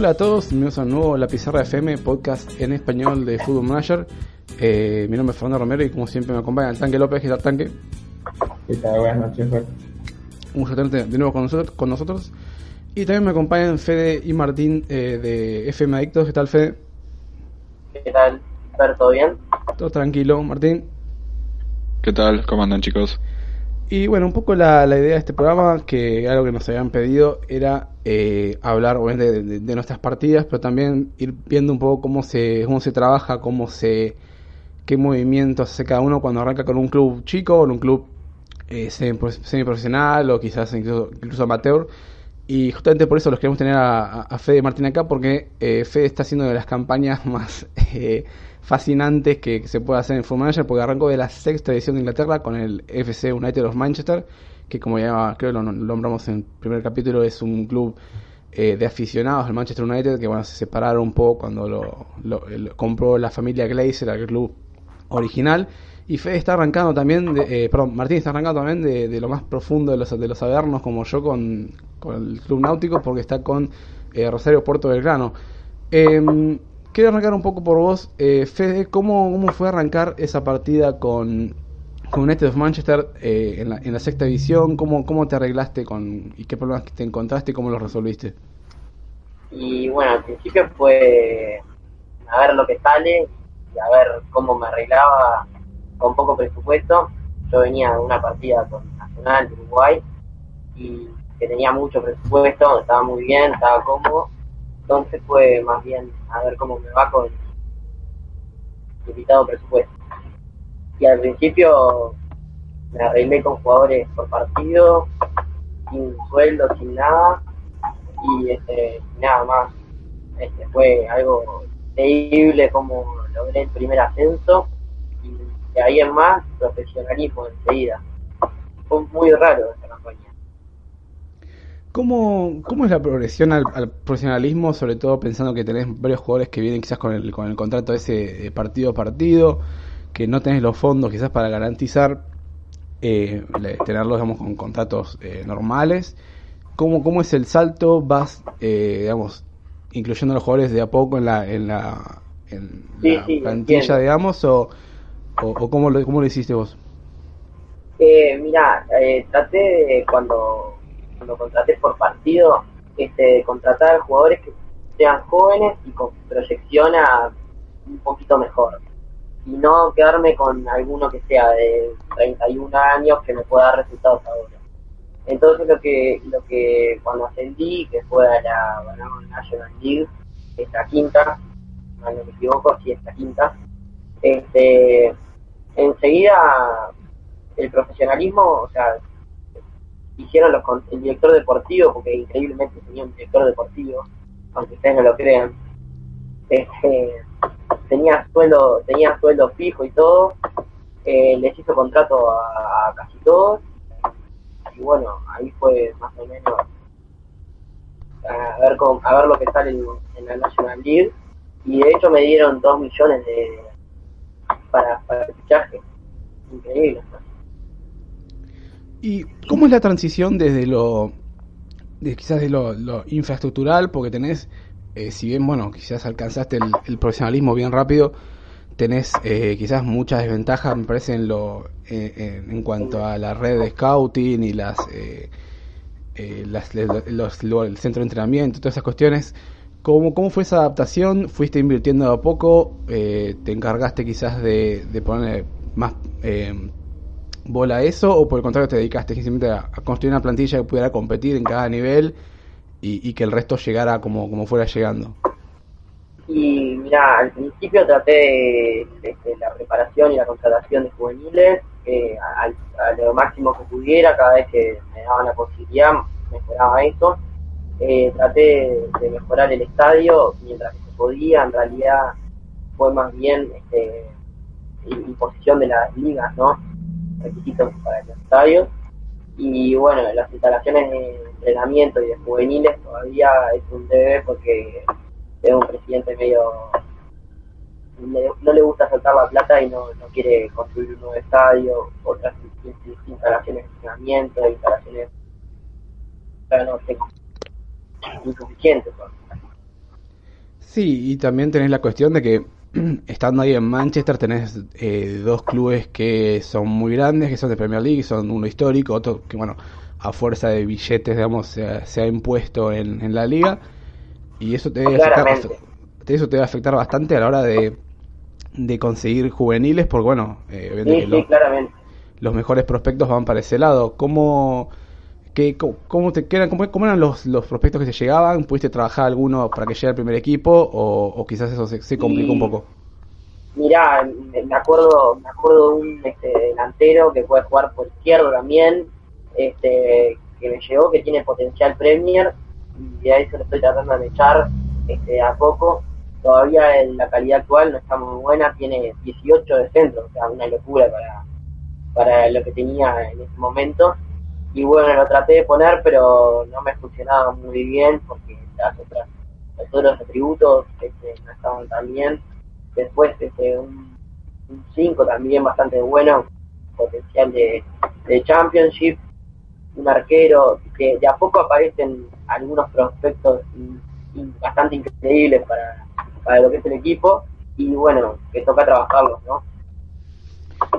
Hola a todos, bienvenidos a un nuevo La Pizarra FM, podcast en español de Fútbol Manager. Eh, mi nombre es Fernando Romero y como siempre me acompaña el Tanque López, ¿qué tal Tanque? ¿Qué tal? Buenas noches, Juan. Un gusto tenerte de nuevo con nosotros, con nosotros. Y también me acompañan Fede y Martín eh, de FM Adictos, ¿qué tal Fede? ¿Qué tal? ¿Todo bien? Todo tranquilo, Martín. ¿Qué tal? ¿Cómo andan chicos? Y bueno, un poco la, la, idea de este programa, que algo que nos habían pedido, era eh, hablar obviamente de, nuestras partidas, pero también ir viendo un poco cómo se, cómo se trabaja, cómo se, qué movimientos hace cada uno cuando arranca con un club chico o un club eh, semiprofesional o quizás incluso, incluso, amateur. Y justamente por eso los queremos tener a, a Fede Martín acá, porque eh, Fede está haciendo de las campañas más eh, fascinantes que, se puede hacer en Football Manager, porque arrancó de la sexta edición de Inglaterra con el FC United of Manchester, que como ya creo lo, nombramos en el primer capítulo, es un club eh, de aficionados del Manchester United que bueno se separaron un poco cuando lo, compró la familia Glazer, el club original. Y Fede está arrancando también, eh, perdón, Martín está arrancando también de, de, lo más profundo de los, de los avernos, como yo con, el Club Náutico, porque está con eh, Rosario Puerto Belgrano. Eh, quiero arrancar un poco por vos, eh, Fede, ¿cómo, ¿cómo fue arrancar esa partida con, con United of Manchester eh, en, la, en, la, sexta división? ¿Cómo, ¿Cómo te arreglaste con y qué problemas te encontraste y cómo los resolviste? Y bueno, al principio fue a ver lo que sale y a ver cómo me arreglaba con poco presupuesto. Yo venía de una partida con Nacional de Uruguay y que tenía mucho presupuesto, estaba muy bien, estaba cómodo. Entonces fue más bien a ver cómo me va con limitado presupuesto. Y al principio me arreglé con jugadores por partido, sin sueldo, sin nada, y este, nada más. Este, fue algo increíble como logré el primer ascenso y ahí en más profesionalismo enseguida. Fue muy raro esta campaña. ¿Cómo, ¿Cómo es la progresión al, al, profesionalismo, sobre todo pensando que tenés varios jugadores que vienen quizás con el, con el contrato ese de partido a partido, que no tenés los fondos quizás para garantizar eh, tenerlos digamos, con contratos eh, normales? ¿Cómo, ¿Cómo es el salto? ¿Vas, eh, digamos, incluyendo a los jugadores de a poco en la, en la, en sí, la sí, plantilla, entiendo. digamos, o, o, o cómo, lo, cómo lo hiciste vos? Eh, mira, eh, traté de cuando, cuando contraté por partido, este, contratar jugadores que sean jóvenes y con proyección a un poquito mejor. Y no quedarme con alguno que sea de 31 años que me pueda dar resultados ahora. Entonces lo que, lo que cuando ascendí, que fue a la, la National League, esta quinta, no me equivoco, sí, esta quinta, este, enseguida el profesionalismo, o sea, hicieron los, el director deportivo, porque increíblemente tenía un director deportivo, aunque ustedes no lo crean, este, tenía sueldo, tenía sueldo fijo y todo, eh, les hizo contrato a, casi todos, y bueno, ahí fue más o menos a ver, con, a ver lo que sale en, la National League, y de hecho me dieron dos millones de para, para el fichaje, increíble. ¿Y cómo es la transición desde lo, quizás de lo, infraestructural? Porque tenés, eh, si bien, bueno, quizás alcanzaste el, profesionalismo bien rápido, tenés eh, quizás muchas desventajas, me parece, en, lo, eh, en cuanto a la red de scouting y las, eh, las los, el centro de entrenamiento, todas esas cuestiones. ¿Cómo, ¿Cómo fue esa adaptación? ¿Fuiste invirtiendo a poco? ¿Te encargaste quizás de, de poner más bola a eso o por el contrario te dedicaste simplemente a, construir una plantilla que pudiera competir en cada nivel y, que el resto llegara como, como fuera llegando? Y mira, al principio traté de, la preparación y la contratación de juveniles eh, a, a, lo máximo que pudiera, cada vez que me daban la posibilidad mejoraba eso. Eh, traté de mejorar el estadio mientras que se podía, en realidad fue más bien este, imposición de las ligas, ¿no? Requisitos para los estadios. Y bueno, las instalaciones de entrenamiento y de juveniles todavía es un debe porque es un presidente medio. no le gusta soltar la plata y no, no quiere construir un nuevo estadio, otras instalaciones de entrenamiento, instalaciones. no sé, insuficientes. Sí, y también tenés la cuestión de que estando ahí en Manchester tenés eh, dos clubes que son muy grandes, que son de Premier League, son uno histórico, otro que bueno, a fuerza de billetes, digamos, se ha, se ha impuesto en, en, la liga y eso te debe, afectar, eso te debe afectar bastante a la hora de, de conseguir juveniles, porque bueno, eh, sí, sí, los, claramente. los mejores prospectos van para ese lado. ¿Cómo, qué, cómo, te, quedan, cómo, cómo, eran los, los prospectos que se llegaban? ¿Pudiste trabajar alguno para que llegue al primer equipo o, o quizás eso se, se complicó un poco? Mirá, me acuerdo, me acuerdo de un este, delantero que puede jugar por izquierdo también, este, que me llegó, que tiene potencial Premier, y de ahí se lo estoy tratando de echar este, a poco. Todavía en la calidad actual no está muy buena, tiene 18 de centro, o sea, una locura para, para lo que tenía en ese momento. Y bueno, lo traté de poner, pero no me funcionaba muy bien porque las otras, los otros atributos este, no estaban tan bien. Después este, un 5 también bastante bueno, potencial de, de Championship un arquero, que de a poco aparecen algunos prospectos bastante increíbles para, para lo que es el equipo y bueno, que toca trabajarlos, ¿no?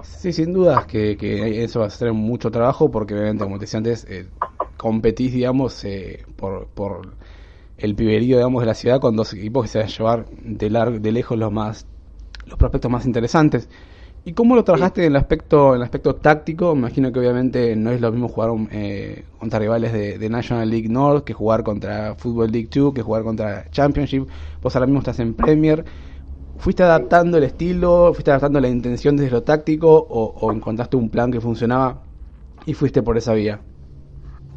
Sí, sin dudas que, que, eso va a ser mucho trabajo porque obviamente, como te decía antes, eh, competís, digamos, eh, por, por el piberío, digamos, de la ciudad con dos equipos que se van a llevar de, lar de lejos los más los prospectos más interesantes. ¿Y cómo lo trabajaste en el aspecto en el aspecto táctico? Me imagino que obviamente no es lo mismo jugar eh, contra rivales de, National League North que jugar contra Football League 2, que jugar contra Championship. Vos ahora mismo estás en Premier. ¿Fuiste adaptando el estilo, fuiste adaptando la intención desde lo táctico o, encontraste un plan que funcionaba y fuiste por esa vía?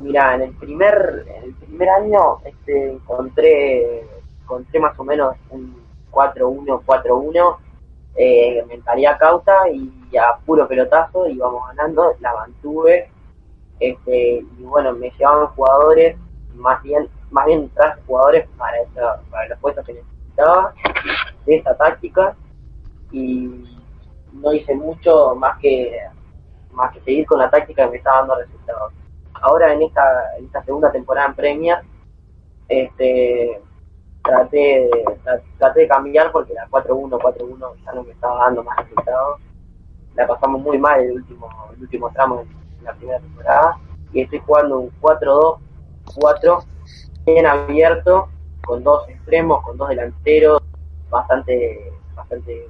Mira, en el primer en el primer año este, encontré, encontré más o menos un 4-1, 4-1 eh, mentalidad cauta y a puro pelotazo íbamos ganando, la mantuve este, y bueno, me llevaban jugadores, más bien, más bien tras jugadores para, para los puestos que necesitaba de esta táctica y no hice mucho más que más que seguir con la táctica que me estaba dando resultados. Ahora en esta, esta segunda temporada en Premier, este traté de, traté de cambiar porque la 4-1, 4-1 ya no me estaba dando más resultados. La pasamos muy mal el último, el último tramo en la primera temporada y estoy jugando un 4-2-4 bien abierto, con dos extremos, con dos delanteros, bastante, bastante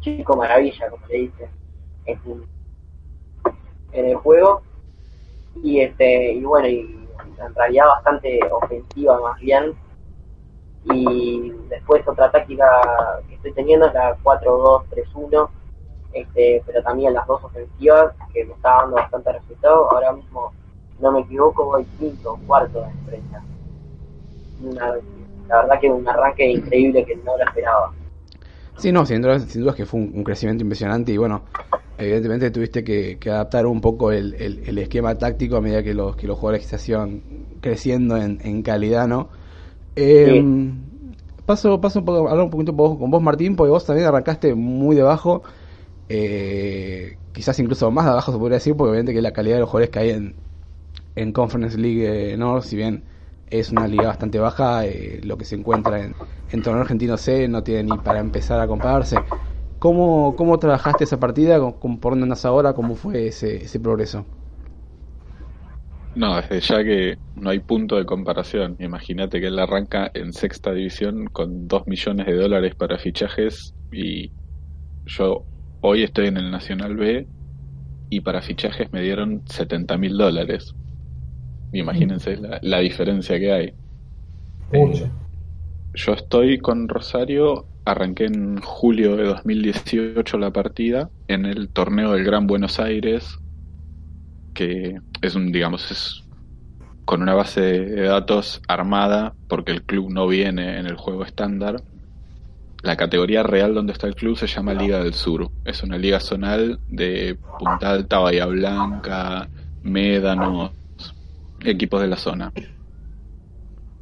chico maravilla, como le dicen, en, el juego. Y este, y bueno, y en realidad bastante ofensiva más bien, y después otra táctica que estoy teniendo es la 4-2-3-1, este, pero también las dos ofensivas que me está dando bastante resultado. Ahora mismo, no me equivoco, voy quinto cuarto de empresa. La verdad que un arranque increíble que no lo esperaba. Sí, no, sin duda, sin duda que fue un, crecimiento impresionante y bueno, evidentemente tuviste que, adaptar un poco el, el, esquema táctico a medida que los, que los jugadores se hacían creciendo en, en calidad, ¿no? Eh, Paso, paso un poco, hablar un poquito con vos, Martín, porque vos también arrancaste muy debajo, eh, quizás incluso más de abajo se podría decir, porque obviamente que la calidad de los jugadores que hay en, en Conference League North, si bien es una liga bastante baja, eh, lo que se encuentra en, en torneo argentino C no tiene ni para empezar a compararse. ¿Cómo, cómo trabajaste esa partida? ¿Por dónde andas ahora? ¿Cómo fue ese, ese progreso? No, desde ya que no hay punto de comparación. Imagínate que él arranca en sexta división con 2 millones de dólares para fichajes y yo hoy estoy en el Nacional B y para fichajes me dieron 70 mil dólares. Imagínense la, diferencia que hay. Mucho. yo estoy con Rosario, arranqué en julio de 2018 la partida en el torneo del Gran Buenos Aires que es un, digamos, es con una base de datos armada, porque el club no viene en el juego estándar. La categoría real donde está el club se llama Liga del Sur. Es una liga zonal de Punta Alta, Bahía Blanca, Médanos, equipos de la zona.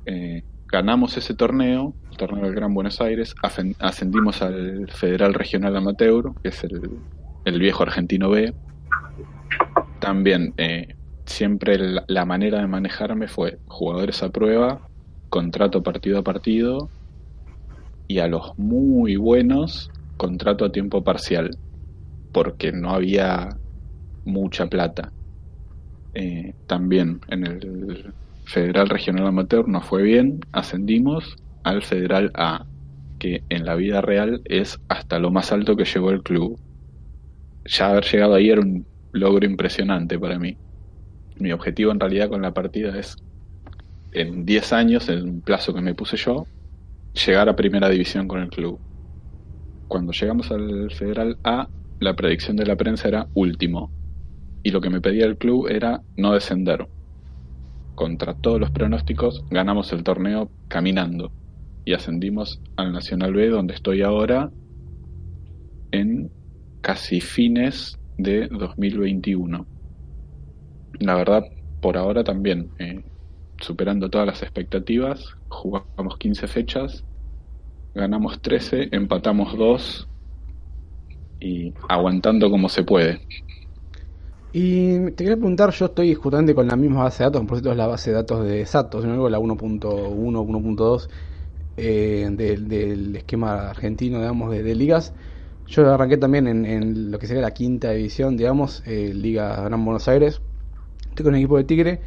Eh, ganamos ese torneo, el torneo del Gran Buenos Aires, ascendimos al Federal Regional Amateur, que es el, el viejo argentino B, también eh, siempre la, manera de manejarme fue jugadores a prueba, contrato partido a partido y a los muy buenos contrato a tiempo parcial, porque no había mucha plata. Eh, también en el Federal Regional Amateur nos fue bien, ascendimos al Federal A, que en la vida real es hasta lo más alto que llegó el club. Ya haber llegado ahí era un logro impresionante para mí. Mi objetivo en realidad con la partida es, en 10 años, en un plazo que me puse yo, llegar a primera división con el club. Cuando llegamos al Federal A, la predicción de la prensa era último, y lo que me pedía el club era no descender. Contra todos los pronósticos ganamos el torneo caminando y ascendimos al Nacional B donde estoy ahora en casi fines de 2021. La verdad, por ahora también, eh, superando todas las expectativas, jugamos 15 fechas, ganamos 13, empatamos 2 y aguantando como se puede. Y te quería preguntar, yo estoy justamente con la misma base de datos, por cierto es la base de datos de Satos, ¿no? la 1.1, 1.2 eh, del, esquema argentino, digamos, de, ligas. Yo arranqué también en, lo que sería la quinta división, digamos, eh, Liga Gran Buenos Aires. Estoy con un equipo de Tigre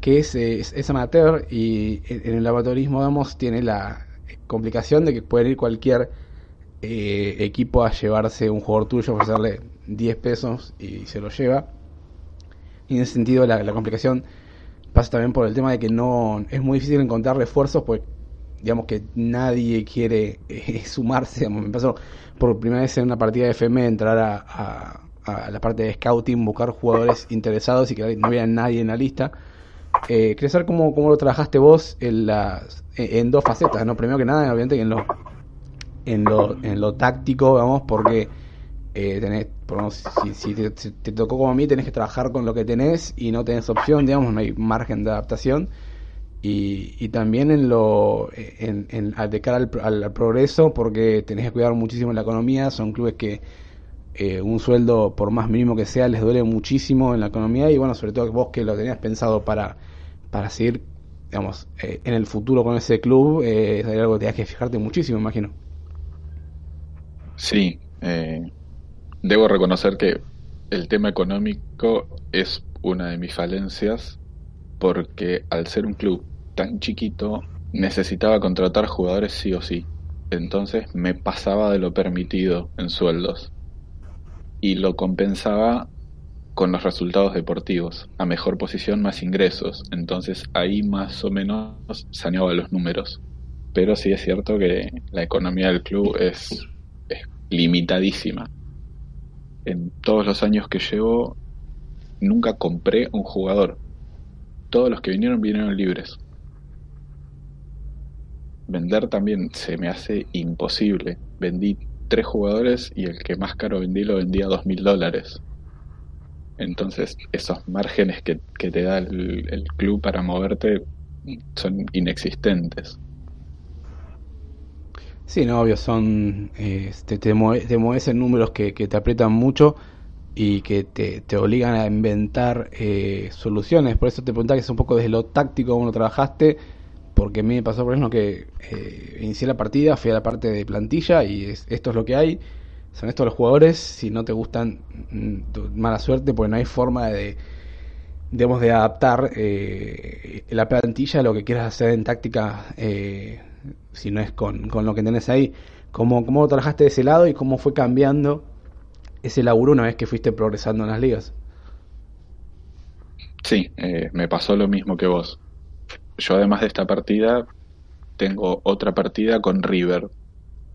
que es, es, amateur y en, el amateurismo, digamos, tiene la complicación de que puede ir cualquier eh, equipo a llevarse un jugador tuyo, ofrecerle 10 pesos y se lo lleva y en ese sentido la, complicación pasa también por el tema de que no es muy difícil encontrar refuerzos, pues digamos que nadie quiere eh, sumarse. me pasó por primera vez en una partida de FM entrar a, la parte de scouting, buscar jugadores interesados y que no había nadie en la lista. Eh, quería saber cómo, cómo lo trabajaste vos en, las, en, dos facetas, ¿no? Primero que nada, obviamente, en lo, en lo, en lo táctico, vamos, porque eh, tenés, si, te, tocó como a mí, tenés que trabajar con lo que tenés y no tenés opción, digamos, no hay margen de adaptación. Y, también en lo en, de cara al, progreso, porque tenés que cuidar muchísimo la economía, son clubes que eh, un sueldo, por más mínimo que sea, les duele muchísimo en la economía y bueno, sobre todo vos que lo tenías pensado para, para seguir, digamos, eh, en el futuro con ese club, eh, es algo que tenías que fijarte muchísimo, imagino. Sí, eh, Debo reconocer que el tema económico es una de mis falencias porque al ser un club tan chiquito necesitaba contratar jugadores sí o sí. Entonces me pasaba de lo permitido en sueldos y lo compensaba con los resultados deportivos, a mejor posición más ingresos, entonces ahí más o menos saneaba los números. Pero sí es cierto que la economía del club es, es limitadísima en todos los años que llevo, nunca compré un jugador. Todos los que vinieron vinieron libres. Vender también se me hace imposible. Vendí tres jugadores y el que más caro vendí lo vendí a dos mil dólares. Entonces, esos márgenes que, te da el, club para moverte son inexistentes. Sí, no, obvio, son. Este, te, mueves en números que, te aprietan mucho y que te, te obligan a inventar eh, soluciones. Por eso te preguntaba que es un poco desde lo táctico cómo lo trabajaste, porque a mí me pasó, por ejemplo, que eh, inicié la partida, fui a la parte de plantilla y esto es lo que hay. Son estos los jugadores. Si no te gustan, mm, mala suerte, porque no hay forma de digamos, de adaptar eh, la plantilla a lo que quieras hacer en táctica eh, si no es con, lo que tenés ahí. ¿Cómo, ¿Cómo trabajaste de ese lado y cómo fue cambiando ese laburo una vez que fuiste progresando en las ligas? Sí, eh, me pasó lo mismo que vos. Yo además de esta partida, tengo otra partida con River.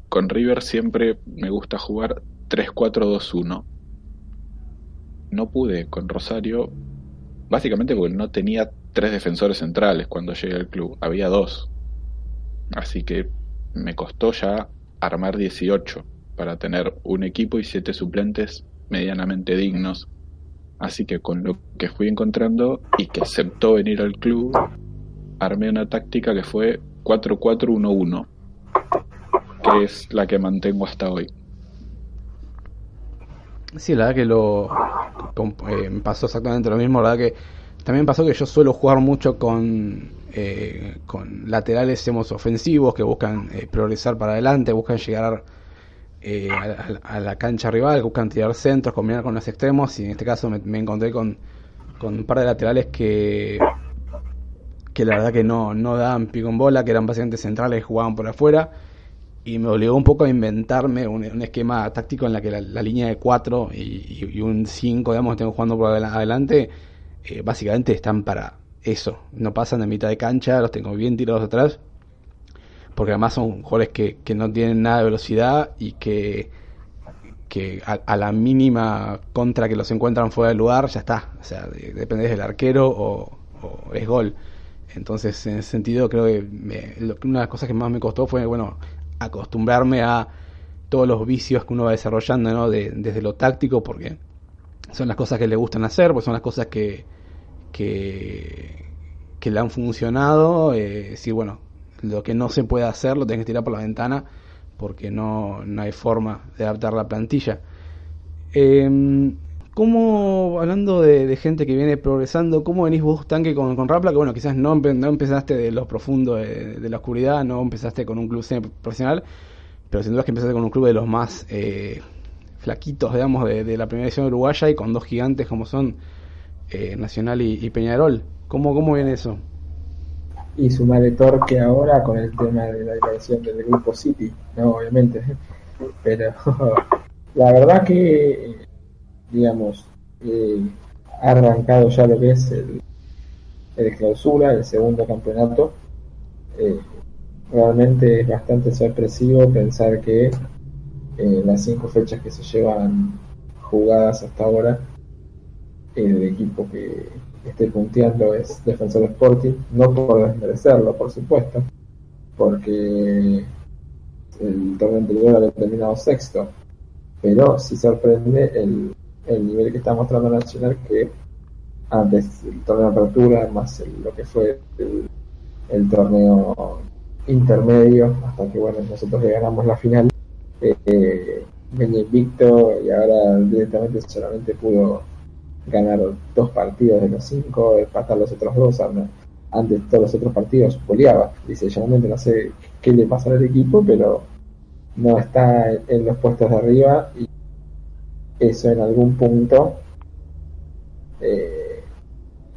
Con River siempre me gusta jugar 3-4-2-1. No pude con Rosario, básicamente porque no tenía tres defensores centrales cuando llegué al club, había dos. Así que me costó ya armar 18 para tener un equipo y siete suplentes medianamente dignos. Así que con lo que fui encontrando y que aceptó venir al club, armé una táctica que fue 4-4-1-1, que es la que mantengo hasta hoy. Sí, la verdad que lo eh, pasó exactamente lo mismo, la verdad que también pasó que yo suelo jugar mucho con, eh, con laterales hemos ofensivos que buscan eh, progresar para adelante, buscan llegar eh, a, la cancha rival, buscan tirar centros, combinar con los extremos y en este caso me, encontré con, con, un par de laterales que que la verdad que no, no daban pico en bola, que eran básicamente centrales que jugaban por afuera y me obligó un poco a inventarme un, esquema táctico en la que la, línea de 4 y, un 5, digamos, que tengo jugando por adelante, eh, básicamente están para eso. No pasan de mitad de cancha, los tengo bien tirados atrás, porque además son jugadores que, que no tienen nada de velocidad y que, que a, la mínima contra que los encuentran fuera del lugar, ya está. O sea, depende del arquero o, es gol. Entonces, en ese sentido, creo que una de las cosas que más me costó fue, bueno, acostumbrarme a todos los vicios que uno va desarrollando, ¿no? desde lo táctico, porque son las cosas que le gustan hacer, pues son las cosas que, que, que le han funcionado. Eh, decir, bueno, lo que no se puede hacer lo tenés que tirar por la ventana porque no, no hay forma de adaptar la plantilla. Eh, ¿Cómo, hablando de, gente que viene progresando, cómo venís vos, Tanque, con, con Rapla? Que bueno, quizás no, no empezaste de lo profundo de, la oscuridad, no empezaste con un club profesional, pero sin duda es que empezaste con un club de los más eh, flaquitos, digamos, de, la primera edición uruguaya y con dos gigantes como son eh, Nacional y, Peñarol. ¿Cómo, ¿Cómo viene eso? Y sumaré torque ahora con el tema de la dirección del grupo City, no, obviamente. Pero la verdad que digamos, eh, ha arrancado ya lo que es el, el clausura, el segundo campeonato. Eh, realmente es bastante sorpresivo pensar que eh, las cinco fechas que se llevan jugadas hasta ahora, el equipo que esté punteando es Defensor Sporting, no por desmerecerlo, por supuesto, porque el torneo anterior había terminado sexto, pero sí sorprende el el nivel que está mostrando Nacional que antes el torneo de apertura más lo que fue el, torneo intermedio hasta que bueno nosotros le ganamos la final eh, eh, venía invicto y ahora directamente solamente pudo ganar dos partidos de los cinco empatar los otros dos antes todos los otros partidos goleaba. Dice realmente no sé qué le pasa al equipo pero no está en los puestos de arriba y eso en algún punto, eh,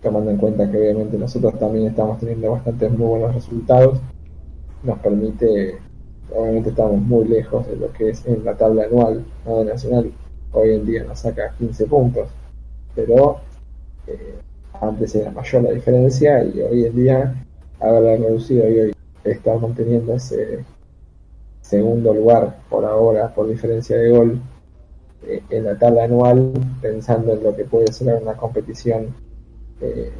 tomando en cuenta que obviamente nosotros también estamos teniendo bastantes muy buenos resultados, nos permite, obviamente estamos muy lejos de lo que es en la tabla anual de Nacional, hoy en día nos saca 15 puntos, pero eh, antes era mayor la diferencia y hoy en día haberla reducido y hoy estamos manteniendo ese segundo lugar por ahora por diferencia de gol eh, en la tabla anual, pensando en lo que puede ser una competición eh,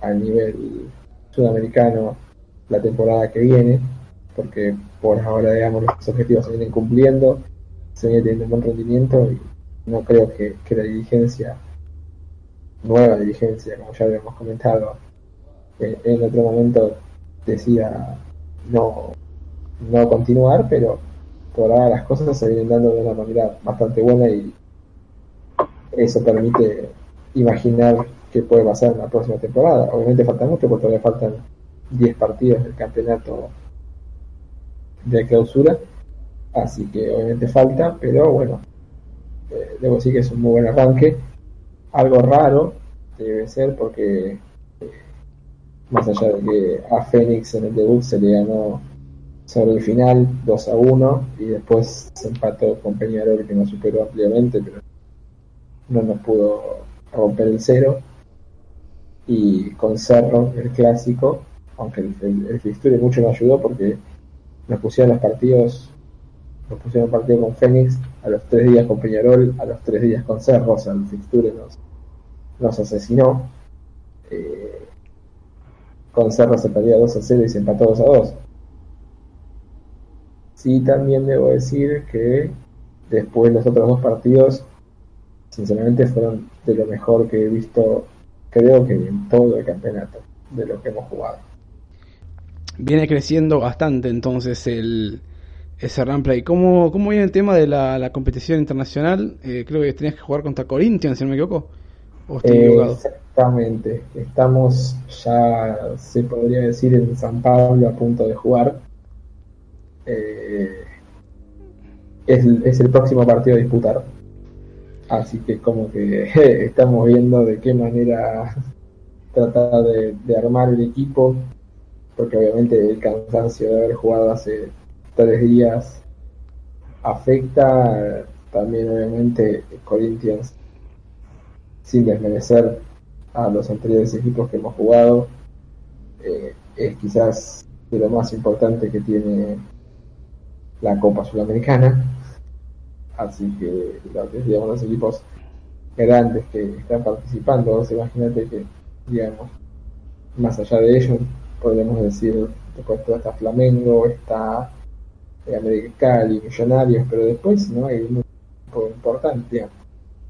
a nivel sudamericano la temporada que viene, porque por ahora, digamos, los objetivos se vienen cumpliendo, se viene teniendo un buen rendimiento y no creo que, la dirigencia, nueva dirigencia, como ya habíamos comentado, eh, en otro momento decida no, no continuar, pero por ahora las cosas se vienen dando de una manera bastante buena y eso permite imaginar qué puede pasar en la próxima temporada. Obviamente falta mucho porque todavía faltan 10 partidos del campeonato de clausura, así que obviamente falta, pero bueno, eh, debo decir que es un muy buen arranque. Algo raro debe ser porque más allá de que a Fénix en el debut se le ganó sobre el final 2 a 1 y después se empató con Peñarol que nos superó ampliamente, pero no nos pudo romper el cero. Y con Cerro, el clásico, aunque el, el, mucho nos ayudó porque nos pusieron los partidos, nos pusieron partido con Fénix, a los tres días con Peñarol, a los tres días con Cerro, o sea, el fixture nos, nos asesinó. Eh, con Cerro se perdía 2 a 0 y se empató 2 a 2 Sí, también debo decir que después los otros dos partidos, sinceramente fueron de lo mejor que he visto, creo que en todo el campeonato, de lo que hemos jugado. Viene creciendo bastante entonces el ese Play. ¿Cómo, ¿Cómo viene el tema de la, competición internacional? Eh, creo que tenías que jugar contra Corinthians, si no me equivoco. exactamente. Estamos ya, se podría decir, en San Pablo a punto de jugar. Eh, es, es, el próximo partido a disputar. Así que como que estamos viendo de qué manera tratar de, de armar el equipo, porque obviamente el cansancio de haber jugado hace tres días afecta también obviamente Corinthians sin desmerecer a los anteriores equipos que hemos jugado. Eh, es quizás de lo más importante que tiene la Copa Sudamericana. Así que digamos, los equipos grandes que están participando imagínate que digamos más allá de ellos podríamos decir después está Flamengo está eh, América Cali Millonarios pero después no hay un importante,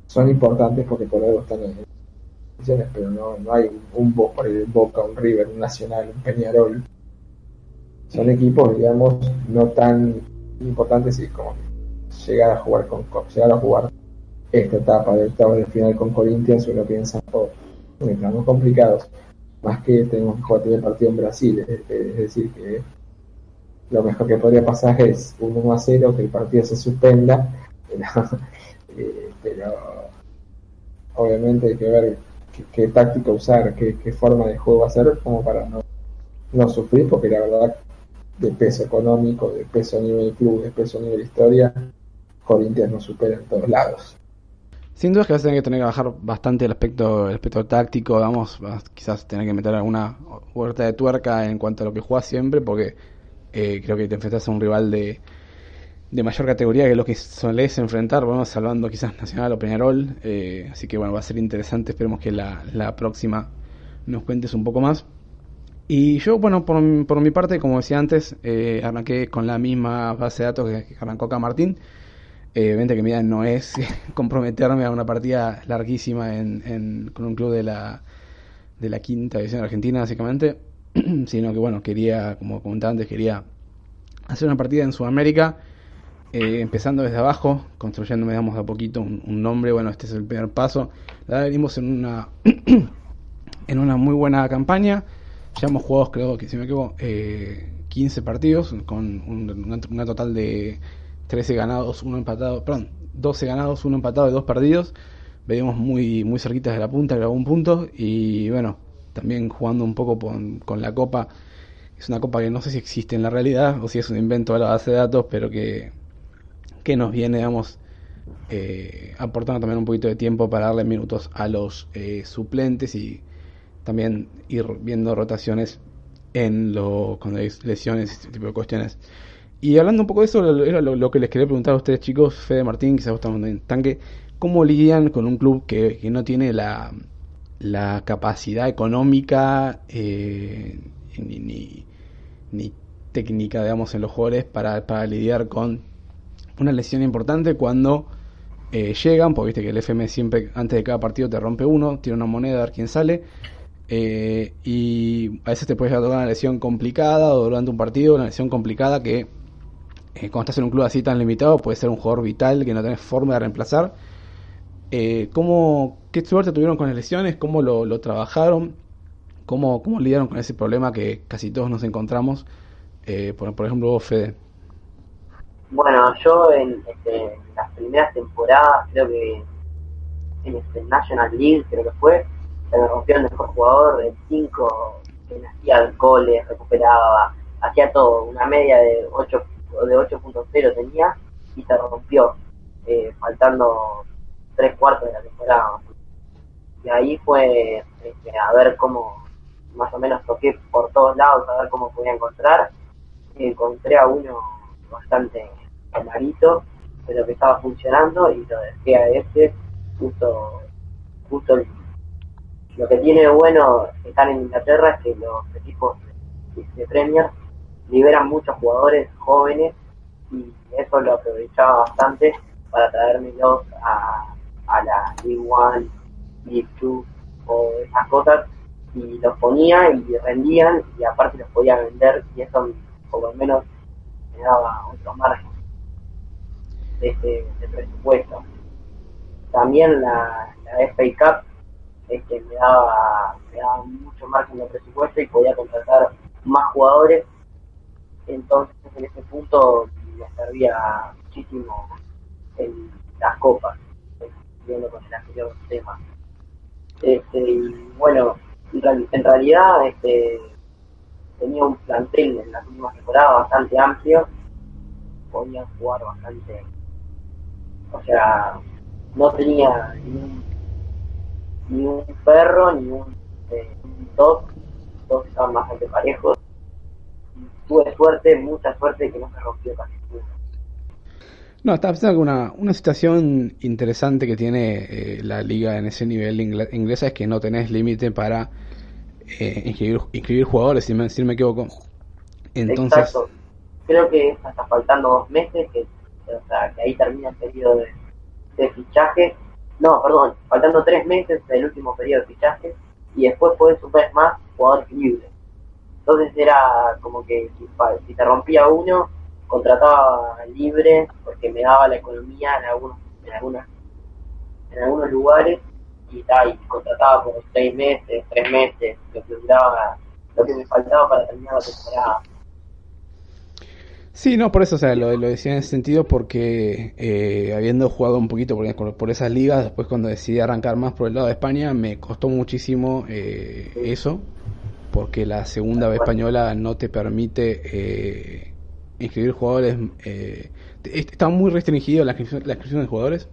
son importantes porque por algo están en posiciones, pero no, no hay un, Boca, un River, un Nacional, un Peñarol. Son equipos, digamos, no tan importantes y como llegar a jugar con llegar a jugar esta etapa del octavo de final con Corinthians uno piensa oh, estamos complicados más que tenemos que jugar el partido en Brasil es, decir que lo mejor que podría pasar es un 1 a 0 que el partido se suspenda Eh, pero obviamente hay que ver qué, táctica usar, qué, forma de juego hacer como para no, no sufrir, porque la verdad de peso económico, de peso a nivel club, de peso a nivel historia, Corinthians no supera en todos lados. Sin duda es que vas a tener que tener que bajar bastante el aspecto, el aspecto táctico, vamos, quizás tener que meter alguna vuelta de tuerca en cuanto a lo que juegas siempre, porque eh, creo que te enfrentas a un rival de, de mayor categoría que lo que solés enfrentar, vamos hablando quizás Nacional o Peñarol, eh, así que bueno, va a ser interesante, esperemos que la, la próxima nos cuentes un poco más. Y yo, bueno, por, por mi parte, como decía antes, eh, arranqué con la misma base de datos que, arrancó acá Martín. Eh, que mi no es comprometerme a una partida larguísima en, con un club de la, de la quinta división argentina, básicamente, sino que, bueno, quería, como comentaba antes, quería hacer una partida en Sudamérica eh, empezando desde abajo, construyendo, damos a poquito un, nombre. Bueno, este es el primer paso. La venimos en una en una muy buena campaña. Ya hemos creo que si me equivoco, eh, 15 partidos con un, una, total de 13 ganados, uno empatado, perdón, 12 ganados, uno empatado y dos perdidos. Venimos muy muy cerquitas de la punta, grabó un punto y bueno, también jugando un poco con, con la copa. Es una copa que no sé si existe en la realidad o si es un invento de la base de datos, pero que que nos viene, digamos, eh, aportando también un poquito de tiempo para darle minutos a los eh, suplentes y también ir viendo rotaciones en lo, cuando hay lesiones y este tipo de cuestiones. Y hablando un poco de eso, era lo, que les quería preguntar a ustedes, chicos, Fede Martín, quizás estamos en tanque, ¿cómo lidian con un club que, que no tiene la, la capacidad económica eh, ni, ni, ni, técnica, digamos, en los jugadores para, para lidiar con una lesión importante cuando eh, llegan, porque viste que el FM siempre antes de cada partido te rompe uno, tiene una moneda a ver quién sale. Eh, y a veces te puedes tocar una lesión complicada o durante un partido una lesión complicada que cuando estás en un club así tan limitado puede ser un jugador vital que no tenés forma de reemplazar. ¿Cómo, ¿Qué suerte tuvieron con las lesiones? ¿Cómo lo, trabajaron? ¿Cómo, ¿Cómo lidiaron con ese problema que casi todos nos encontramos? por, por ejemplo, vos, Fede. Bueno, yo en, este, las primeras temporadas, creo que en este National League, creo que fue, me rompió el mejor jugador, el 5, que hacía goles, recuperaba, hacía todo, una media de 8 de 8.0 tenía y se rompió, eh, faltando tres cuartos de la temporada. Y ahí fue este, a ver cómo, más o menos toqué por todos lados, a ver cómo podía encontrar. Y encontré a uno bastante clarito pero que estaba funcionando y lo dejé a este justo, justo lo que tiene bueno estar en Inglaterra es que los equipos de Premier liberan muchos jugadores jóvenes y eso lo aprovechaba bastante para traérmelos a, a la League One, League Two o esas cosas y los ponía y rendían y aparte los podía vender y eso por lo menos me daba otro margen de, este, presupuesto. También la, la FA Cup este, me, daba, me daba mucho margen de presupuesto y podía contratar más jugadores. Entonces, en ese punto me servía muchísimo en las copas, con el anterior tema. Este, y bueno, en realidad este, tenía un plantel en las últimas temporadas bastante amplio, podían jugar bastante, o sea, no tenía ni un, ni un perro, ni un, eh, top, todos estaban bastante parejos. tuve suerte, mucha suerte que no se rompió casi nada. No, está pensando que una, una situación interesante que tiene eh, la liga en ese nivel inglesa es que no tenés límite para eh, inscribir, inscribir, jugadores, si, me, si me equivoco. Entonces... Exacto. Creo que hasta faltando dos meses, que, o sea, que ahí termina el periodo de, fichaje. No, perdón, faltando tres meses del último periodo de fichaje y después podés mes más jugadores libres. Entonces era como que si te rompía uno, contrataba libre porque me daba la economía en algunos en algunas en algunos lugares y, tal, y contrataba por seis meses, tres meses, lo que duraba, lo que me faltaba para terminar la temporada. Sí, no, por eso, o sea, lo, lo decía en ese sentido porque eh, habiendo jugado un poquito por, por, esas ligas, después cuando decidí arrancar más por el lado de España, me costó muchísimo eh, eso, porque la segunda vez española no te permite eh, inscribir jugadores, eh, está muy restringido la inscripción, de jugadores,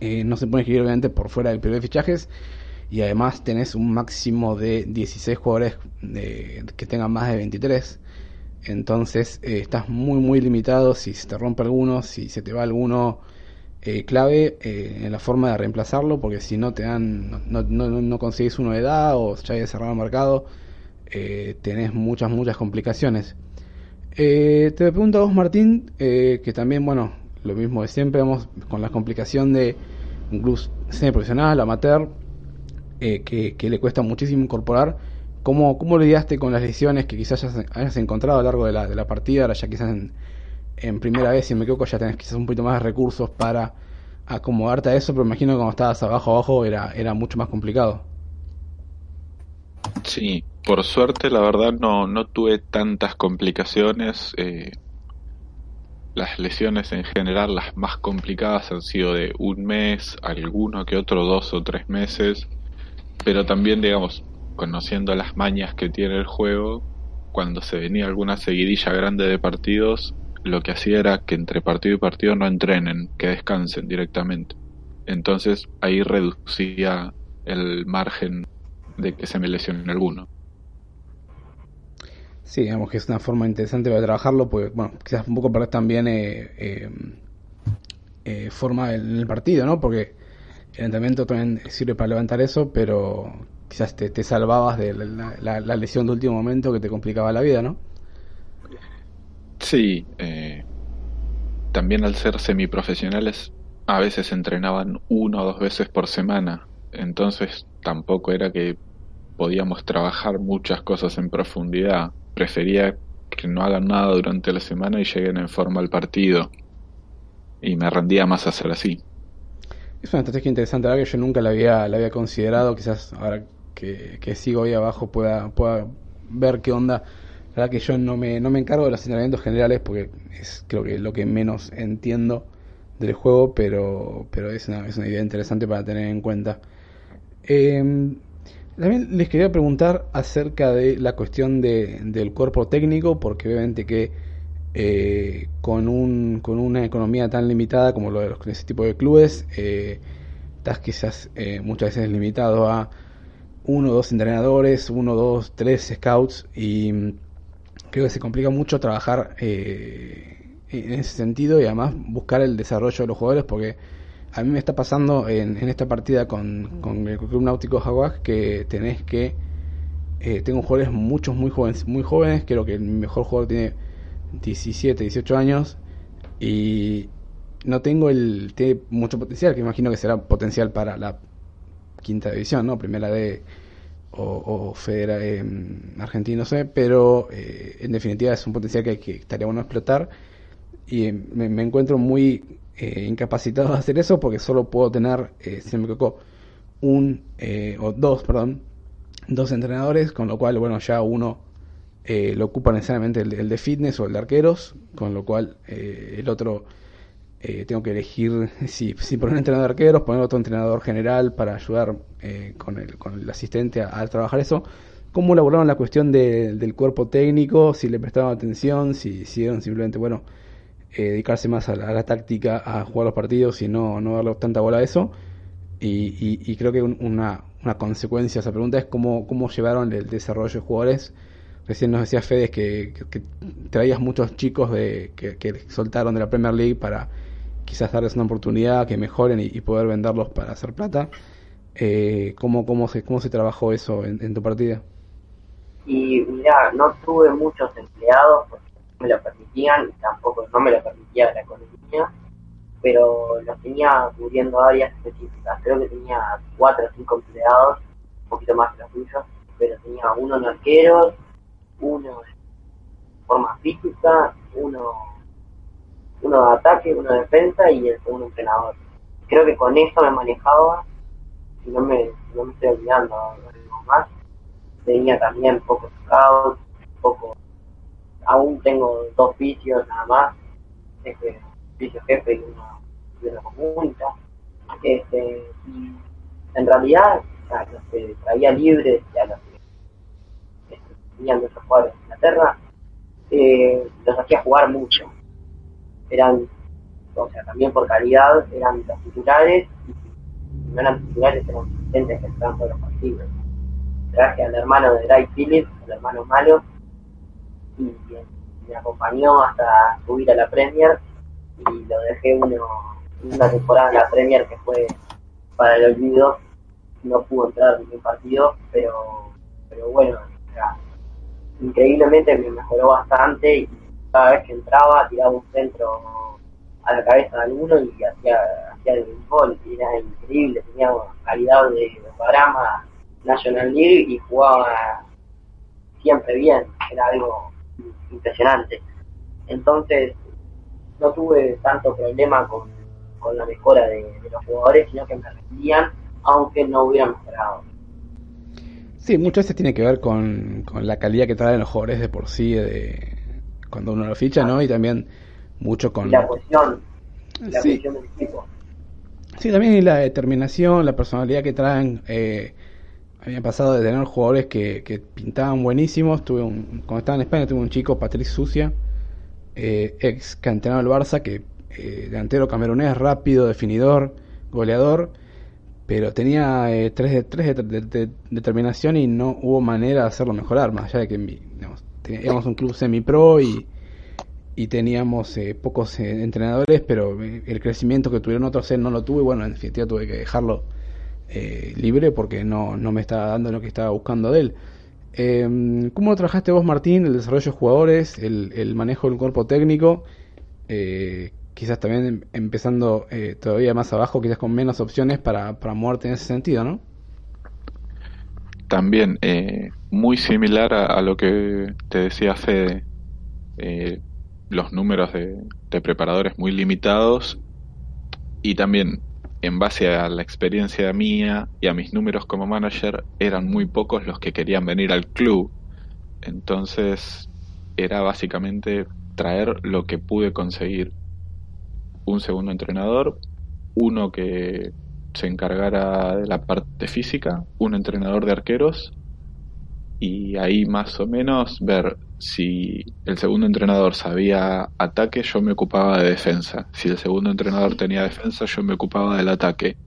eh, no se puede inscribir obviamente por fuera del periodo de fichajes y además tenés un máximo de 16 jugadores eh, que tengan más de 23. Entonces estás muy muy limitado si se te rompe alguno, si se te va alguno clave en la forma de reemplazarlo, porque si no te dan, no, no, no consigues uno de edad o ya hay cerrado el mercado, tenés muchas muchas complicaciones. Eh, te pregunto a vos, Martín, eh, que también, bueno, lo mismo de siempre, vamos con la complicación de un club semi-profesional, amateur, eh, que, le cuesta muchísimo incorporar. ¿Cómo, ¿Cómo lidiaste con las lesiones que quizás hayas, encontrado a lo largo de la, partida? Ahora ya quizás en, primera vez, si me equivoco, ya tenés quizás un poquito más de recursos para acomodarte a eso, pero imagino que cuando estabas abajo abajo era, era mucho más complicado. Sí, por suerte, la verdad, no, no tuve tantas complicaciones. Eh, las lesiones en general, las más complicadas, han sido de un mes, alguno que otro dos o tres meses. Pero también, digamos, conociendo las mañas que tiene el juego, cuando se venía alguna seguidilla grande de partidos, lo que hacía era que entre partido y partido no entrenen, que descansen directamente. Entonces ahí reducía el margen de que se me lesione alguno. Sí, digamos que es una forma interesante para trabajarlo, porque, bueno, quizás un poco perdés también eh, eh, eh, forma en el partido, ¿no? Porque el entrenamiento también sirve para levantar eso, pero quizás te, te salvabas de la, lesión de último momento que te complicaba la vida, ¿no? Sí, también al ser semiprofesionales a veces entrenaban una o dos veces por semana, entonces tampoco era que podíamos trabajar muchas cosas en profundidad prefería que no hagan nada durante la semana y lleguen en forma al partido. Y me rendía más hacer así. Es una estrategia interesante, la que yo nunca la había, la había considerado. Quizás ahora que, sigo ahí abajo pueda, pueda ver qué onda. La verdad que yo no me, no me encargo de los entrenamientos generales porque es creo que lo que menos entiendo del juego, pero, pero es, una, es una idea interesante para tener en cuenta. Eh, también les quería preguntar acerca de la cuestión de, del cuerpo técnico, porque obviamente que eh, con, un, con una economía tan limitada como lo de los, ese tipo de clubes, eh, estás quizás eh, muchas veces limitado a uno o dos entrenadores, uno, dos, tres scouts, y creo que se complica mucho trabajar en ese sentido y además buscar el desarrollo de los jugadores, porque a mí me está pasando en, esta partida con, el Club Náutico Jaguar que tenés que. Eh, tengo jugadores muchos muy jóvenes, muy jóvenes. Creo que el mejor jugador tiene 17, 18 años. Y no tengo el. Tiene mucho potencial, que imagino que será potencial para la quinta división, ¿no? Primera de. O, o Federa eh, Argentina, no sé. Pero eh, en definitiva es un potencial que, que estaría bueno explotar. Y me encuentro muy eh, incapacitado de hacer eso porque solo puedo tener, eh, si me equivoco, un, eh, o dos, perdón, dos entrenadores, con lo cual, bueno, ya uno eh, lo ocupa necesariamente el, de fitness o el de arqueros, con lo cual eh, el otro tengo que elegir si, si poner entrenador de arqueros, poner otro entrenador general para ayudar con, el, con el asistente a, trabajar eso. ¿Cómo elaboraron la cuestión del cuerpo técnico? Si le prestaron atención, si hicieron simplemente, bueno, dedicarse más a la, táctica, a jugar los partidos y no, no darle tanta bola a eso. Y, creo que una, una, consecuencia esa pregunta es cómo, cómo llevaron el desarrollo de jugadores. Recién nos decía Fede que, que, traías muchos chicos de, que, soltaron de la Premier League para quizás darles una oportunidad, que mejoren y, poder venderlos para hacer plata. Eh, ¿cómo, cómo, se, ¿Cómo se trabajó eso en, tu partida? Y mira, no tuve muchos empleados me lo permitían, tampoco no me lo permitía la economía, pero los tenía cubriendo áreas específicas. Creo que tenía cuatro o cinco empleados, un poquito más que los tuyos, pero tenía uno en arqueros, uno en forma física, uno, uno de ataque, uno de defensa y el segundo entrenador. Creo que con eso me manejaba, si no me, no me estoy olvidando más. Tenía también pocos scouts, poco aún tengo dos vicios nada más, este, vicio jefe y uno, y uno común. Este, y en realidad, a los que traía libres y a los que este, tenían de jugar en Inglaterra, eh, los hacía jugar mucho. Eran, o sea, también por calidad, eran los titulares, y si no eran titulares, eran asistentes que estaban por los partidos. Traje al hermano de Dry Phillips, el hermano malo, y me acompañó hasta subir a la Premier y lo dejé uno, una temporada en la Premier que fue para el olvido. No pudo entrar en ningún partido, pero, pero bueno, increíblemente me mejoró bastante y cada vez que entraba tiraba un centro a la cabeza de alguno y hacía, hacía el gol, era increíble, tenía calidad de programa National League y jugaba siempre bien, era algo impresionante. Entonces, no tuve tanto problema con, la mejora de, los jugadores, sino que me rendían, aunque no hubieran mejorado. Sí, muchas veces tiene que ver con, la calidad que traen los jugadores de por sí, de cuando uno lo ficha, ¿no? Y también mucho con... la cuestión la sí. del equipo. Sí, también la determinación, la personalidad que traen. Eh, había pasado de tener jugadores que, que pintaban buenísimos. Tuve un, cuando estaba en España tuve un chico, Patrick Sucia, eh, ex canterano del Barça, que eh, delantero camerunés, rápido, definidor, goleador, pero tenía eh, tres, de, tres de, determinación y no hubo manera de hacerlo mejorar, más allá de que digamos, teníamos un club semi-pro y, y teníamos eh, pocos entrenadores, pero el crecimiento que tuvieron otros él no lo tuve, bueno, en definitiva tuve que dejarlo eh, libre porque no, no me estaba dando lo que estaba buscando de él. Eh, ¿Cómo trabajaste vos, Martín, el desarrollo de jugadores, el, el manejo del cuerpo técnico? Eh, quizás también em, empezando eh, todavía más abajo, quizás con menos opciones para, para moverte en ese sentido, ¿no? También, muy similar a, lo que te decía Fede, los números de, de preparadores muy limitados y también en base a la experiencia mía y a mis números como manager, eran muy pocos los que querían venir al club. Entonces era básicamente traer lo que pude conseguir. Un segundo entrenador, uno que se encargara de la parte física, un entrenador de arqueros y ahí más o menos ver si el segundo entrenador sabía ataque, yo me ocupaba de defensa. Si el segundo entrenador tenía defensa, yo me ocupaba del ataque.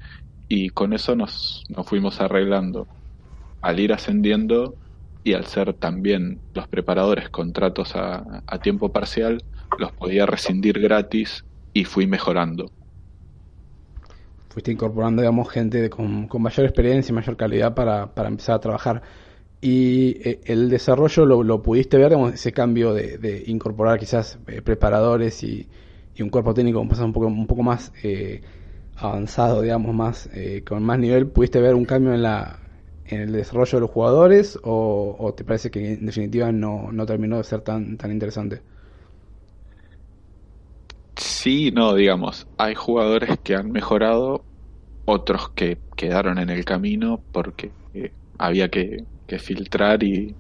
Y con eso nos, nos fuimos arreglando. Al ir ascendiendo y al ser también los preparadores contratos a, a tiempo parcial, los podía rescindir gratis y fui mejorando. Fuiste incorporando, digamos, gente con, con mayor experiencia y mayor calidad para, para empezar a trabajar. Y eh, el desarrollo lo, pudiste ver, ese cambio de, incorporar quizás eh, preparadores y, un cuerpo técnico un poco, un poco más eh, avanzado, digamos, más con más nivel. ¿Pudiste ver un cambio en, la, en el desarrollo de los jugadores o, te parece que en definitiva no, no terminó de ser tan, tan interesante? Sí, no, digamos, hay jugadores que han mejorado otros que quedaron en el camino porque había que, filtrar y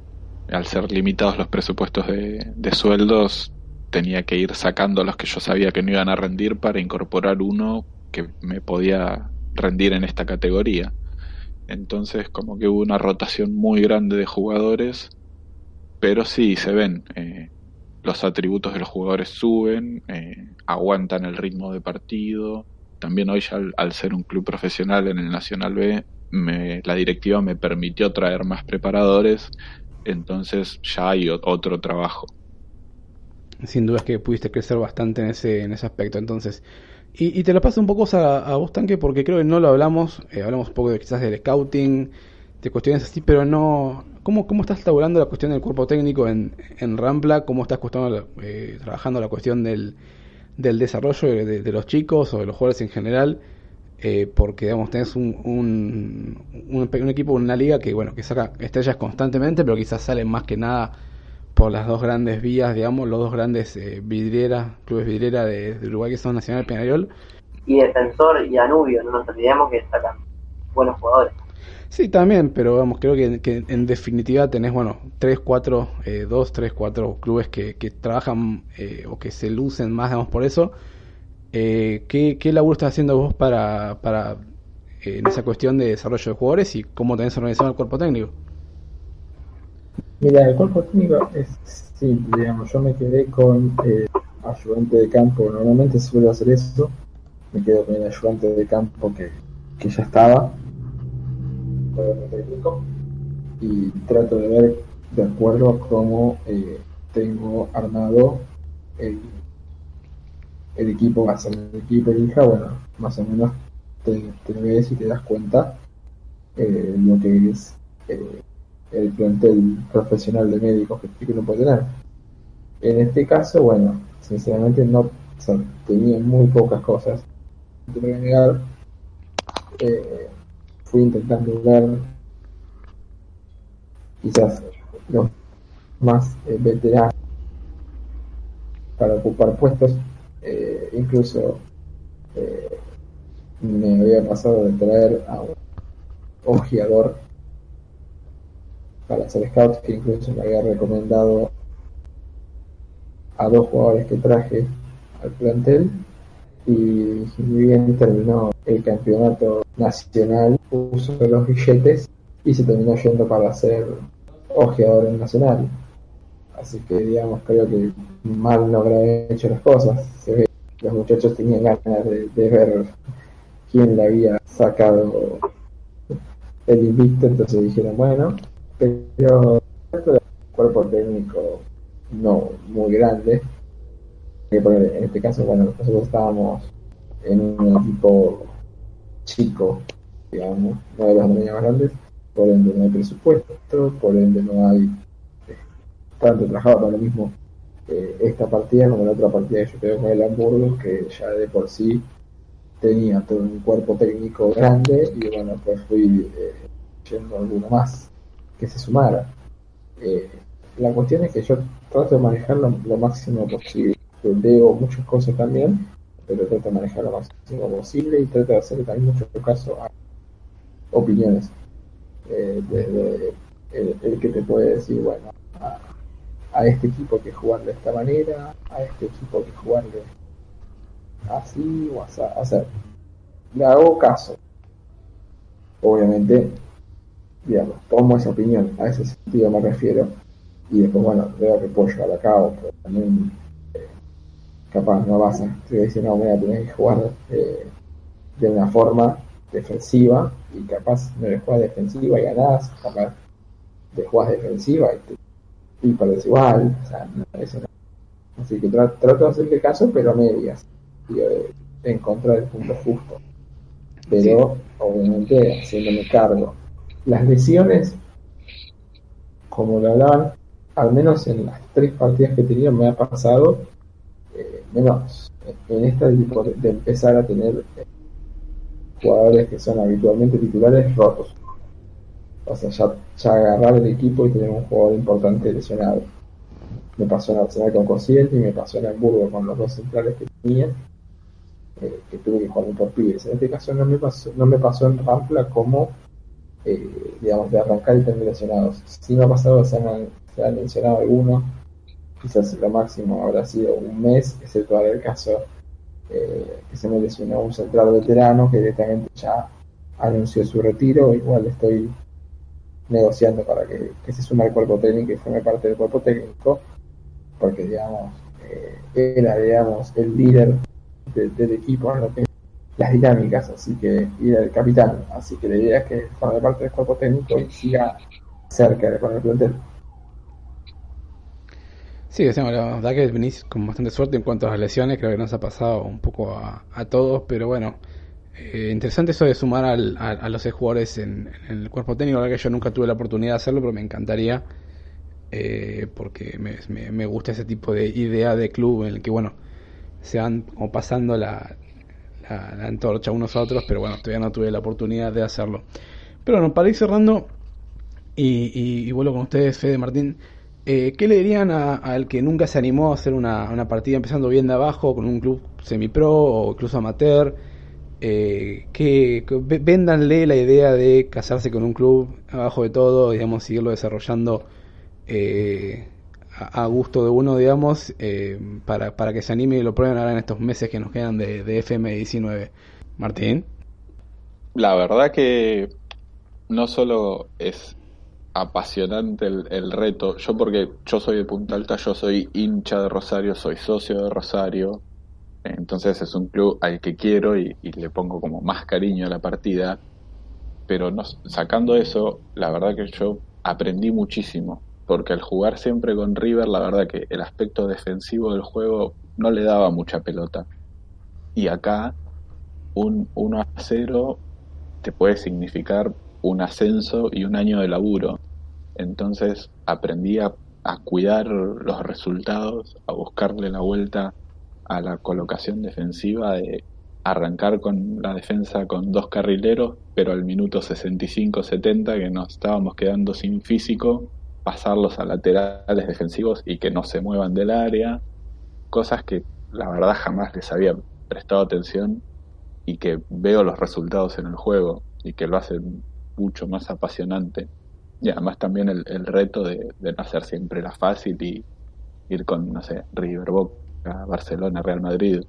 al ser limitados los presupuestos de, de, sueldos tenía que ir sacando los que yo sabía que no iban a rendir para incorporar uno que me podía rendir en esta categoría. Entonces como que hubo una rotación muy grande de jugadores, pero sí se ven, eh, los atributos de los jugadores suben, eh, aguantan el ritmo de partido. También hoy ya al, ser un club profesional en el Nacional B, me, la directiva me permitió traer más preparadores, entonces ya hay otro trabajo. Sin duda es que pudiste crecer bastante en ese, en ese aspecto. Entonces, y, te lo paso un poco a, a vos, Tanque, porque creo que no lo hablamos. Eh, hablamos un poco de, quizás del scouting, de cuestiones así, pero no. ¿Cómo, cómo estás elaborando la cuestión del cuerpo técnico en, en Rampla? ¿Cómo estás eh, trabajando la cuestión del, del desarrollo de, los chicos o de los jugadores en general? Eh, porque digamos tenés un, un, un, equipo, una liga que bueno que saca estrellas constantemente, pero quizás salen más que nada por las dos grandes vías, digamos, los dos grandes eh, vidrieras, clubes vidriera de, Uruguay que son Nacional y Peñarol. Y Defensor y Anubio, no nos olvidemos que sacan buenos jugadores. Sí, también, pero vamos, creo que, en definitiva tenés, bueno, tres, cuatro, eh, dos, tres, cuatro clubes que, que trabajan eh, o que se lucen más, digamos, por eso. Eh, ¿qué, ¿Qué laburo estás haciendo vos para, para en esa cuestión de desarrollo de jugadores y cómo tenés organizado el cuerpo técnico? Mira, el cuerpo técnico es simple, digamos, yo me quedé con el ayudante de campo, normalmente suelo hacer eso, me quedo con el ayudante de campo que, ya estaba, técnico, y trato de ver de acuerdo a cómo eh, tengo armado el, el equipo, va a ser el equipo elija, bueno, más o menos te, te ves y te das cuenta eh, lo que es eh, el plantel profesional de médicos que, uno puede tener. En este caso, bueno, sinceramente no tenía muy pocas cosas. No te voy negar, eh, fui intentando ver quizás los más eh, veteranos para ocupar puestos. Eh, incluso me había pasado de traer a un ojeador para hacer scouts, que incluso me había recomendado a dos jugadores que traje al plantel y bien terminó el campeonato nacional, puso los billetes y se terminó yendo para ser ojeador en nacional. Así que digamos, creo que mal no habrá hecho las cosas. Se ve los muchachos tenían ganas de, ver quién le había sacado el invicto, entonces dijeron, bueno, pero el cuerpo técnico no muy grande. En este caso, bueno, nosotros estábamos en un equipo chico, digamos, no de las más grandes, por ende no hay presupuesto, por ende no hay trabajado para lo mismo eh, esta partida como la otra partida que yo tengo con el Hamburgo, que ya de por sí tenía todo un cuerpo técnico grande y bueno, pues fui eh, yendo alguno más que se sumara. Eh, la cuestión es que yo trato de manejar lo, máximo posible. Leo muchas cosas también, pero trato de manejar lo máximo posible y trato de hacer también mucho caso a opiniones. Eh, el, que te puede decir, bueno, a, este equipo que jugar de esta manera, a este equipo hay que jugarle así o así. O sea, le hago caso. Obviamente digamos, tomo esa opinión, a ese sentido me refiero, y después, bueno, veo que puedo llevar a cabo, pero también capaz no vas a, decir, no, mira, tenés que jugar eh, de una forma defensiva, y capaz no le juegas defensiva y ganás, capaz te juegas defensiva y, te, y perdés igual, o sea, no, eso no. Así que trato de hacerle caso, pero a medias, y de, encontrar el punto justo. Pero, obviamente, haciéndome cargo las lesiones, como lo hablaban, al menos en las tres partidas que he tenido me ha pasado, eh, menos en esta tipo de, empezar a tener eh, jugadores que son habitualmente titulares rotos. O sea, ya, agarrar el equipo y tener un jugador importante lesionado. Me pasó en Arsenal con Cosiel y me pasó en Hamburgo con los dos centrales que tenía. eh, que tuve que jugar por pibes. En este caso no me pasó, no me pasó en Rampla como, eh, digamos, de arrancar y tener lesionados. Sí me ha pasado, se han, se han mencionado algunos, quizás lo máximo habrá sido un mes, excepto ahora el caso eh, que se me lesionó un central veterano que directamente ya anunció su retiro, igual estoy negociando para que, se sume al cuerpo técnico y forme parte del cuerpo técnico, porque digamos, era digamos el líder del equipo en lo que las dinámicas, así que, y del capitán, así que la idea es que forme parte del cuerpo técnico y siga cerca de con el plantel. Sí, decimos, la verdad que venís con bastante suerte en cuanto a las lesiones, creo que nos ha pasado un poco a, todos, pero bueno, eh, interesante eso de sumar al, a, los jugadores en, el cuerpo técnico, la que yo nunca tuve la oportunidad de hacerlo, pero me encantaría, eh, porque me, gusta ese tipo de idea de club en el que, bueno, se van como pasando la, la, antorcha unos a otros, pero bueno, todavía no tuve la oportunidad de hacerlo. Pero bueno, para ir cerrando, y, vuelvo con ustedes, Fede Martín, eh, ¿qué le dirían al que nunca se animó a hacer una, una, partida empezando bien de abajo, con un club semi-pro o incluso amateur? Eh, que, que véndanle la idea de casarse con un club abajo de todo, digamos, seguirlo desarrollando eh, a, gusto de uno, digamos, eh, para, para que se anime y lo prueben ahora en estos meses que nos quedan de, de FM19. Martín. La verdad que no solo es apasionante el, reto, yo porque yo soy de Punta Alta, yo soy hincha de Rosario, soy socio de Rosario, entonces es un club al que quiero y, le pongo como más cariño a la partida, pero no, sacando eso, la verdad que yo aprendí muchísimo porque al jugar siempre con River, la verdad que el aspecto defensivo del juego no le daba mucha pelota. Y acá, un 1 a 0 te puede significar un ascenso y un año de laburo. Entonces aprendí a, a cuidar los resultados, a buscarle la vuelta a la colocación defensiva de arrancar con la defensa con dos carrileros, pero al minuto 65-70 que nos estábamos quedando sin físico, pasarlos a laterales defensivos y que no se muevan del área, cosas que la verdad jamás les había prestado atención y que veo los resultados en el juego y que lo hacen mucho más apasionante. Y además también el, reto de, no hacer siempre la fácil y ir con, no sé, River Barcelona, Real Madrid.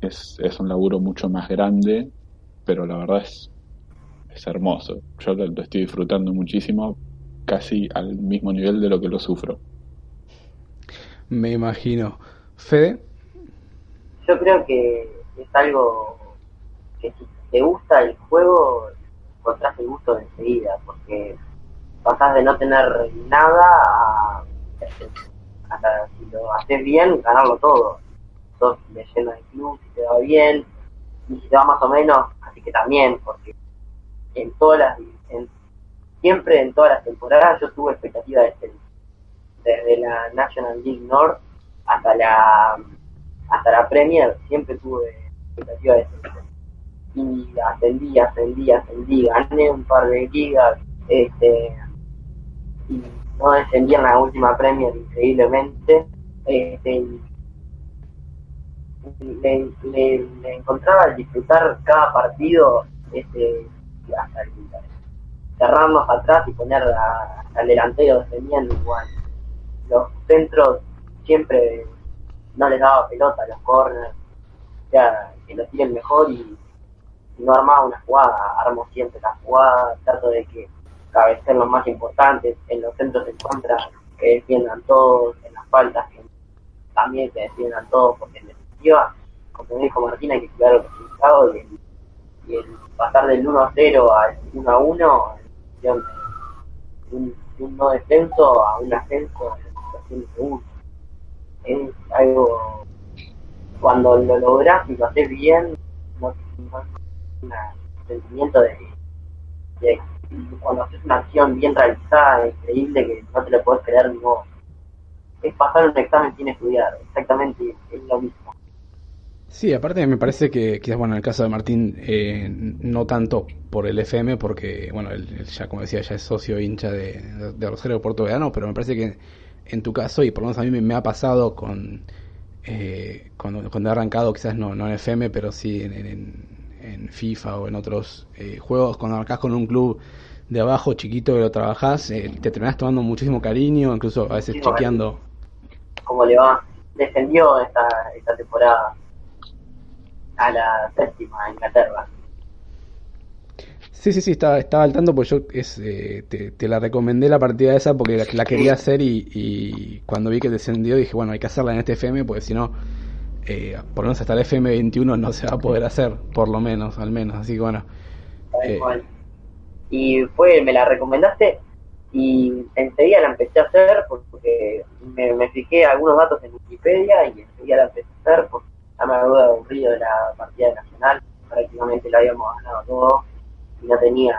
Es, es un laburo mucho más grande, pero la verdad es, es hermoso. Yo lo estoy disfrutando muchísimo casi al mismo nivel de lo que lo sufro. Me imagino. Fede. Yo creo que es algo que si te gusta el juego, encontrás el gusto de enseguida, porque pasás de no tener nada a, hasta si lo haces bien, ganarlo todo. Sos lleno de club, si te va bien, y si te va más o menos, así que también, porque en todas las en siempre en todas las temporadas yo tuve expectativa de este Desde la National League North hasta la hasta la Premier siempre tuve expectativa de este Y ascendí, ascendí, ascendí, gané un par de ligas, este y no descendí en la última Premier increíblemente. Este, le, le, encontraba al disfrutar cada partido este, hasta el cerrarnos atrás y poner al delantero defendiendo igual. Los centros siempre no les daba pelota a los corners, o sea, que lo tiren mejor y, no armaba una jugada, armo siempre la jugada, trato de que cabecen los más importantes, en los centros de contra que defiendan todos, en las faltas que también que defiendan todos, porque en definitiva, como dijo Martín, hay que cuidar los resultados y el, y el pasar del 1 a 0 al 1 a 1 un, un, no descenso a un ascenso en situación de Es algo, cuando lo logras y lo haces bien, no, no un sentimiento de, de, cuando haces una acción bien realizada, increíble, que no te lo puedes creer ni vos. Es pasar un examen sin estudiar, exactamente es lo mismo. Sí, aparte me parece que quizás, bueno, en el caso de Martín, eh, no tanto por el FM, porque, bueno, él, ya, como decía, ya es socio hincha de, de, Rosario Puerto Vedano, pero me parece que en tu caso, y por lo menos a mí me, ha pasado con eh, cuando, cuando he arrancado, quizás no, no en FM, pero sí en, FIFA o en otros eh, juegos, cuando arrancás con un club de abajo chiquito que lo trabajás, eh, te terminás tomando muchísimo cariño, incluso a veces chequeando. ¿Cómo le va? Defendió esta, esta temporada a la séptima Inglaterra. Sí, sí, sí, estaba, estaba al tanto, pues yo es, eh, te, la recomendé la partida esa porque la, quería hacer y, cuando vi que descendió dije, bueno, hay que hacerla en este FM porque si no, eh, por lo menos hasta el FM 21 no se va a poder hacer, por lo menos, al menos, así que bueno. Eh, y fue, me la recomendaste y enseguida la empecé a hacer porque me, me fijé algunos datos en Wikipedia y enseguida la empecé a hacer porque ya me había aburrido de la partida nacional, prácticamente la habíamos ganado todo y no tenía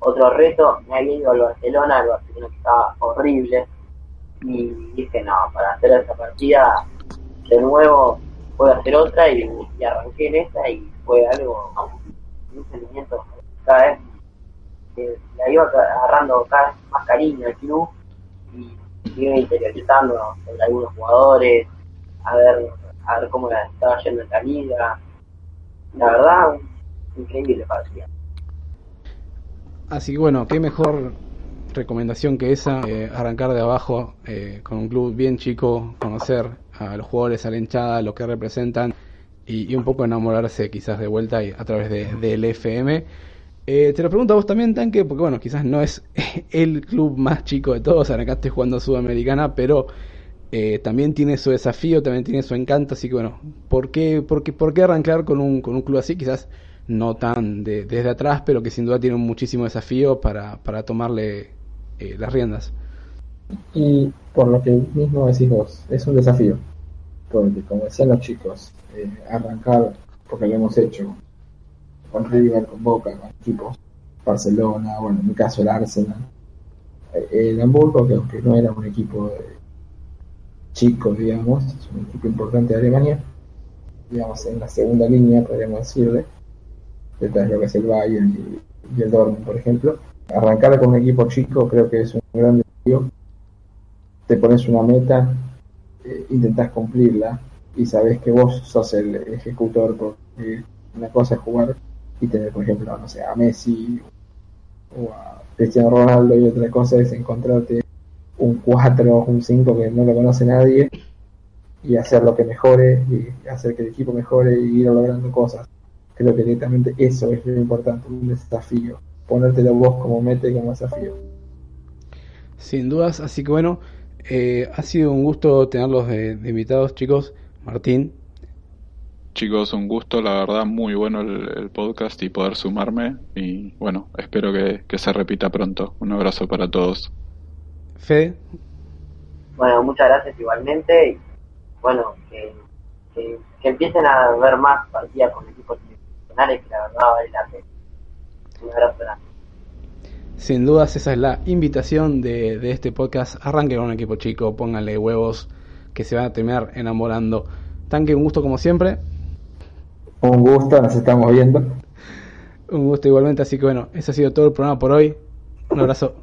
otro reto, me había ido al Barcelona, el Barcelona estaba horrible. Y dije no, para hacer esa partida de nuevo puedo hacer otra y, arranqué en esta y fue algo, un sentimiento cada vez que la iba agarrando cada vez más cariño al club y iba interiorizando sobre algunos jugadores, a ver, a ver cómo la estaba yendo en la liga. La verdad, increíble partida. Así que bueno, qué mejor recomendación que esa, eh, arrancar de abajo eh, con un club bien chico, conocer a los jugadores, a la hinchada, lo que representan y, un poco enamorarse quizás de vuelta a través de, del FM. Eh, te lo pregunto a vos también, Tanque, porque bueno, quizás no es el club más chico de todos, arrancaste jugando Sudamericana, pero también tiene su desafío, también tiene su encanto, así que bueno, ¿por qué, por qué, por qué arrancar con un, con un club así? Quizás no tan de, desde atrás, pero que sin duda tiene muchísimo desafío para, para tomarle eh, las riendas. Y por lo que mismo decís vos, es un desafío, porque como decían los chicos, eh, arrancar, porque lo hemos hecho, con River, con Boca, con equipos, Barcelona, bueno, en mi caso el Arsenal, eh, el Hamburgo, que aunque no era un equipo chico, digamos, es un equipo importante de Alemania, digamos, en la segunda línea, podríamos decirle, detrás de lo que es el Bayern y, el Dortmund, por ejemplo. Arrancar con un equipo chico creo que es un gran desafío. Te pones una meta, eh, intentas cumplirla y sabes que vos sos el ejecutor porque una cosa es jugar y tener, por ejemplo, no sé, a Messi o a Cristiano Ronaldo y otra cosa es encontrarte un 4 o un 5 que no lo conoce nadie y hacer lo que mejore y hacer que el equipo mejore y ir logrando cosas. Creo que directamente eso es lo importante, un desafío. Ponértelo vos como meta y como desafío. Sin dudas, así que bueno, eh, ha sido un gusto tenerlos de, invitados, chicos. Martín. Chicos, un gusto, la verdad, muy bueno el, podcast y poder sumarme. Y bueno, espero que, se repita pronto. Un abrazo para todos. Fede. Bueno, muchas gracias igualmente. Y bueno, que, que, empiecen a ver más partidas con equipos sin dudas, esa es la invitación de, este podcast. Arranque con un equipo chico, pónganle huevos que se van a terminar enamorando. Tanque, un gusto como siempre. Un gusto, nos estamos viendo. Un gusto igualmente, así que bueno, ese ha sido todo el programa por hoy. Un abrazo.